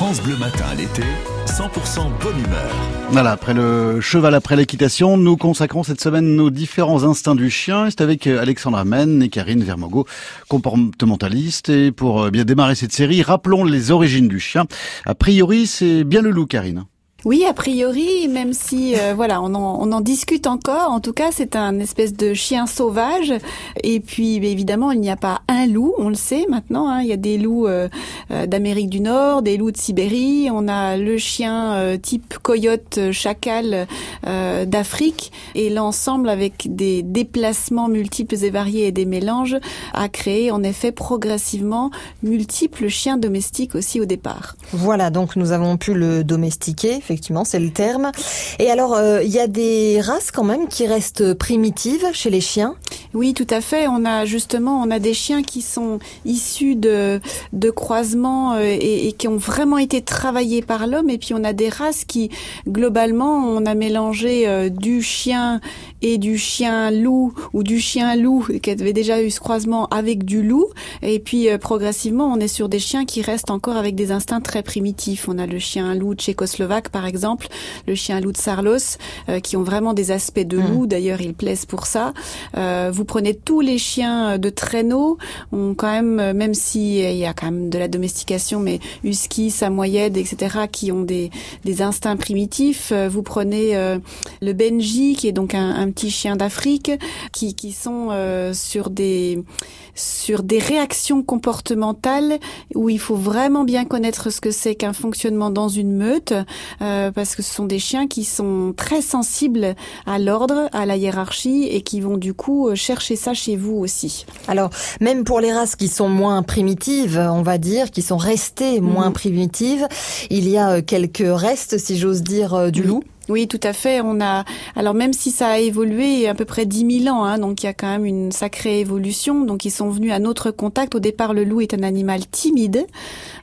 France Bleu Matin à l'été, 100% bonne humeur. Voilà, après le cheval, après l'équitation, nous consacrons cette semaine nos différents instincts du chien. C'est avec euh, Alexandra Men et Karine Vermogo, comportementaliste. Et pour euh, bien démarrer cette série, rappelons les origines du chien. A priori, c'est bien le loup, Karine. Oui, a priori, même si euh, voilà, on en, discute encore. En tout cas, c'est un espèce de chien sauvage. Et puis, évidemment, il n'y a pas un loup. On le sait maintenant. Hein, il y a des loups euh, euh, d'Amérique du Nord, des loups de Sibérie. On a le chien type coyote, chacal d'Afrique. Et l'ensemble, avec des déplacements multiples et variés et des mélanges, a créé en effet progressivement multiples chiens domestiques aussi au départ. Voilà, donc nous avons pu le domestiquer effectivement, c'est le terme. Et alors, euh, il y a des races quand même qui restent primitives chez les chiens? Oui, tout à fait. On a justement, on a des chiens qui sont issus de, croisements euh, et, et, qui ont vraiment été travaillés par l'homme. Et puis on a des races qui, globalement, on a mélangé euh, du chien et du chien loup ou du chien loup qui avait déjà eu ce croisement avec du loup. Et puis progressivement, on est sur des chiens qui restent encore avec des instincts très primitifs. On a le chien loup tchécoslovaque par exemple, le chien loup de Sarlos, euh, qui ont vraiment des aspects de loup. Hmm. D'ailleurs, ils plaisent pour ça. Euh, vous prenez tous les chiens de traîneau, ont quand même, euh, même si il y a quand même de la domestication, mais husky, samoyed, etc., qui ont des, des instincts primitifs. Vous prenez le Benji, qui est donc un, un petit chien d'Afrique, qui, qui sont sur des sur des réactions comportementales où il faut vraiment bien connaître ce que c'est qu'un fonctionnement dans une meute, euh, parce que ce sont des chiens qui sont très sensibles à l'ordre, à la hiérarchie, et qui vont du coup euh, chercher ça chez vous aussi. Alors, même pour les races qui sont moins primitives, on va dire, qui sont restées moins mhm. primitives, il y a euh, quelques restes, si j'ose dire, du loup. Oui, tout à fait. On a alors même si ça a évolué à peu près 10 000 ans, hein, donc il y a quand même une sacrée évolution. Donc ils sont venus à notre contact. Au départ, le loup est un animal timide,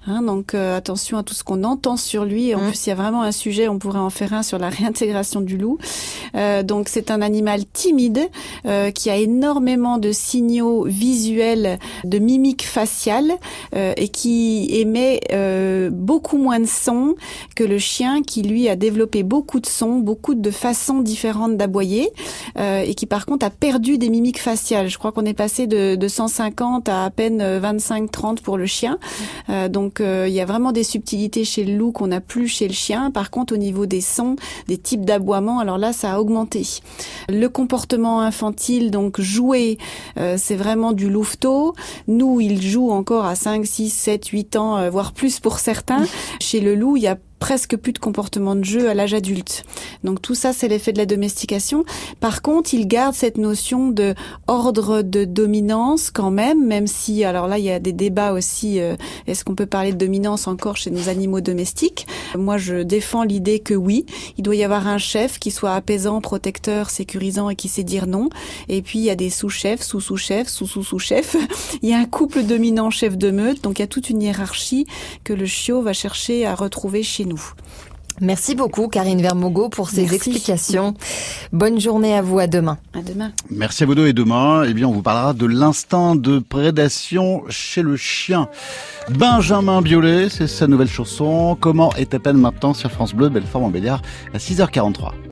hein, donc euh, attention à tout ce qu'on entend sur lui. En mmh. plus, il y a vraiment un sujet, on pourrait en faire un sur la réintégration du loup. Euh, donc c'est un animal timide euh, qui a énormément de signaux visuels, de mimiques faciales et qui émet beaucoup moins de sons que le chien, qui lui a développé beaucoup de beaucoup de façons différentes d'aboyer, euh, et qui par contre a perdu des mimiques faciales. Je crois qu'on est passé de, de 150 à à peine 25-30 pour le chien. Euh, donc euh, il y a vraiment des subtilités chez le loup qu'on n'a plus chez le chien. Par contre, au niveau des sons, des types d'aboiement, alors là, ça a augmenté. Le comportement infantile, donc jouer, c'est vraiment du louveteau. Nous, il joue encore à 5, 6, 7, 8 ans, voire plus pour certains. Chez le loup, il y a presque plus de comportement de jeu à l'âge adulte. Donc tout ça, c'est l'effet de la domestication. Par contre, il garde cette notion de ordre de dominance quand même, même si, alors là, il y a des débats aussi. Euh, est-ce qu'on peut parler de dominance encore chez nos animaux domestiques? Moi, je défends l'idée que oui, il doit y avoir un chef qui soit apaisant, protecteur, sécurisant et qui sait dire non. Et puis, il y a des sous-chefs, sous-sous-chefs, sous-sous-sous-chefs. il y a un couple dominant chef de meute, donc il y a toute une hiérarchie que le chiot va chercher à retrouver chez nous. Merci beaucoup Karine Vermogo pour ces explications. Bonne journée à vous, à demain. À demain. Merci à vous deux et demain, eh bien, on vous parlera de l'instinct de prédation chez le chien. Benjamin Biolay, c'est sa nouvelle chanson. Comment est à peine maintenant sur France Bleu, Belfort Montbéliard à 6h43.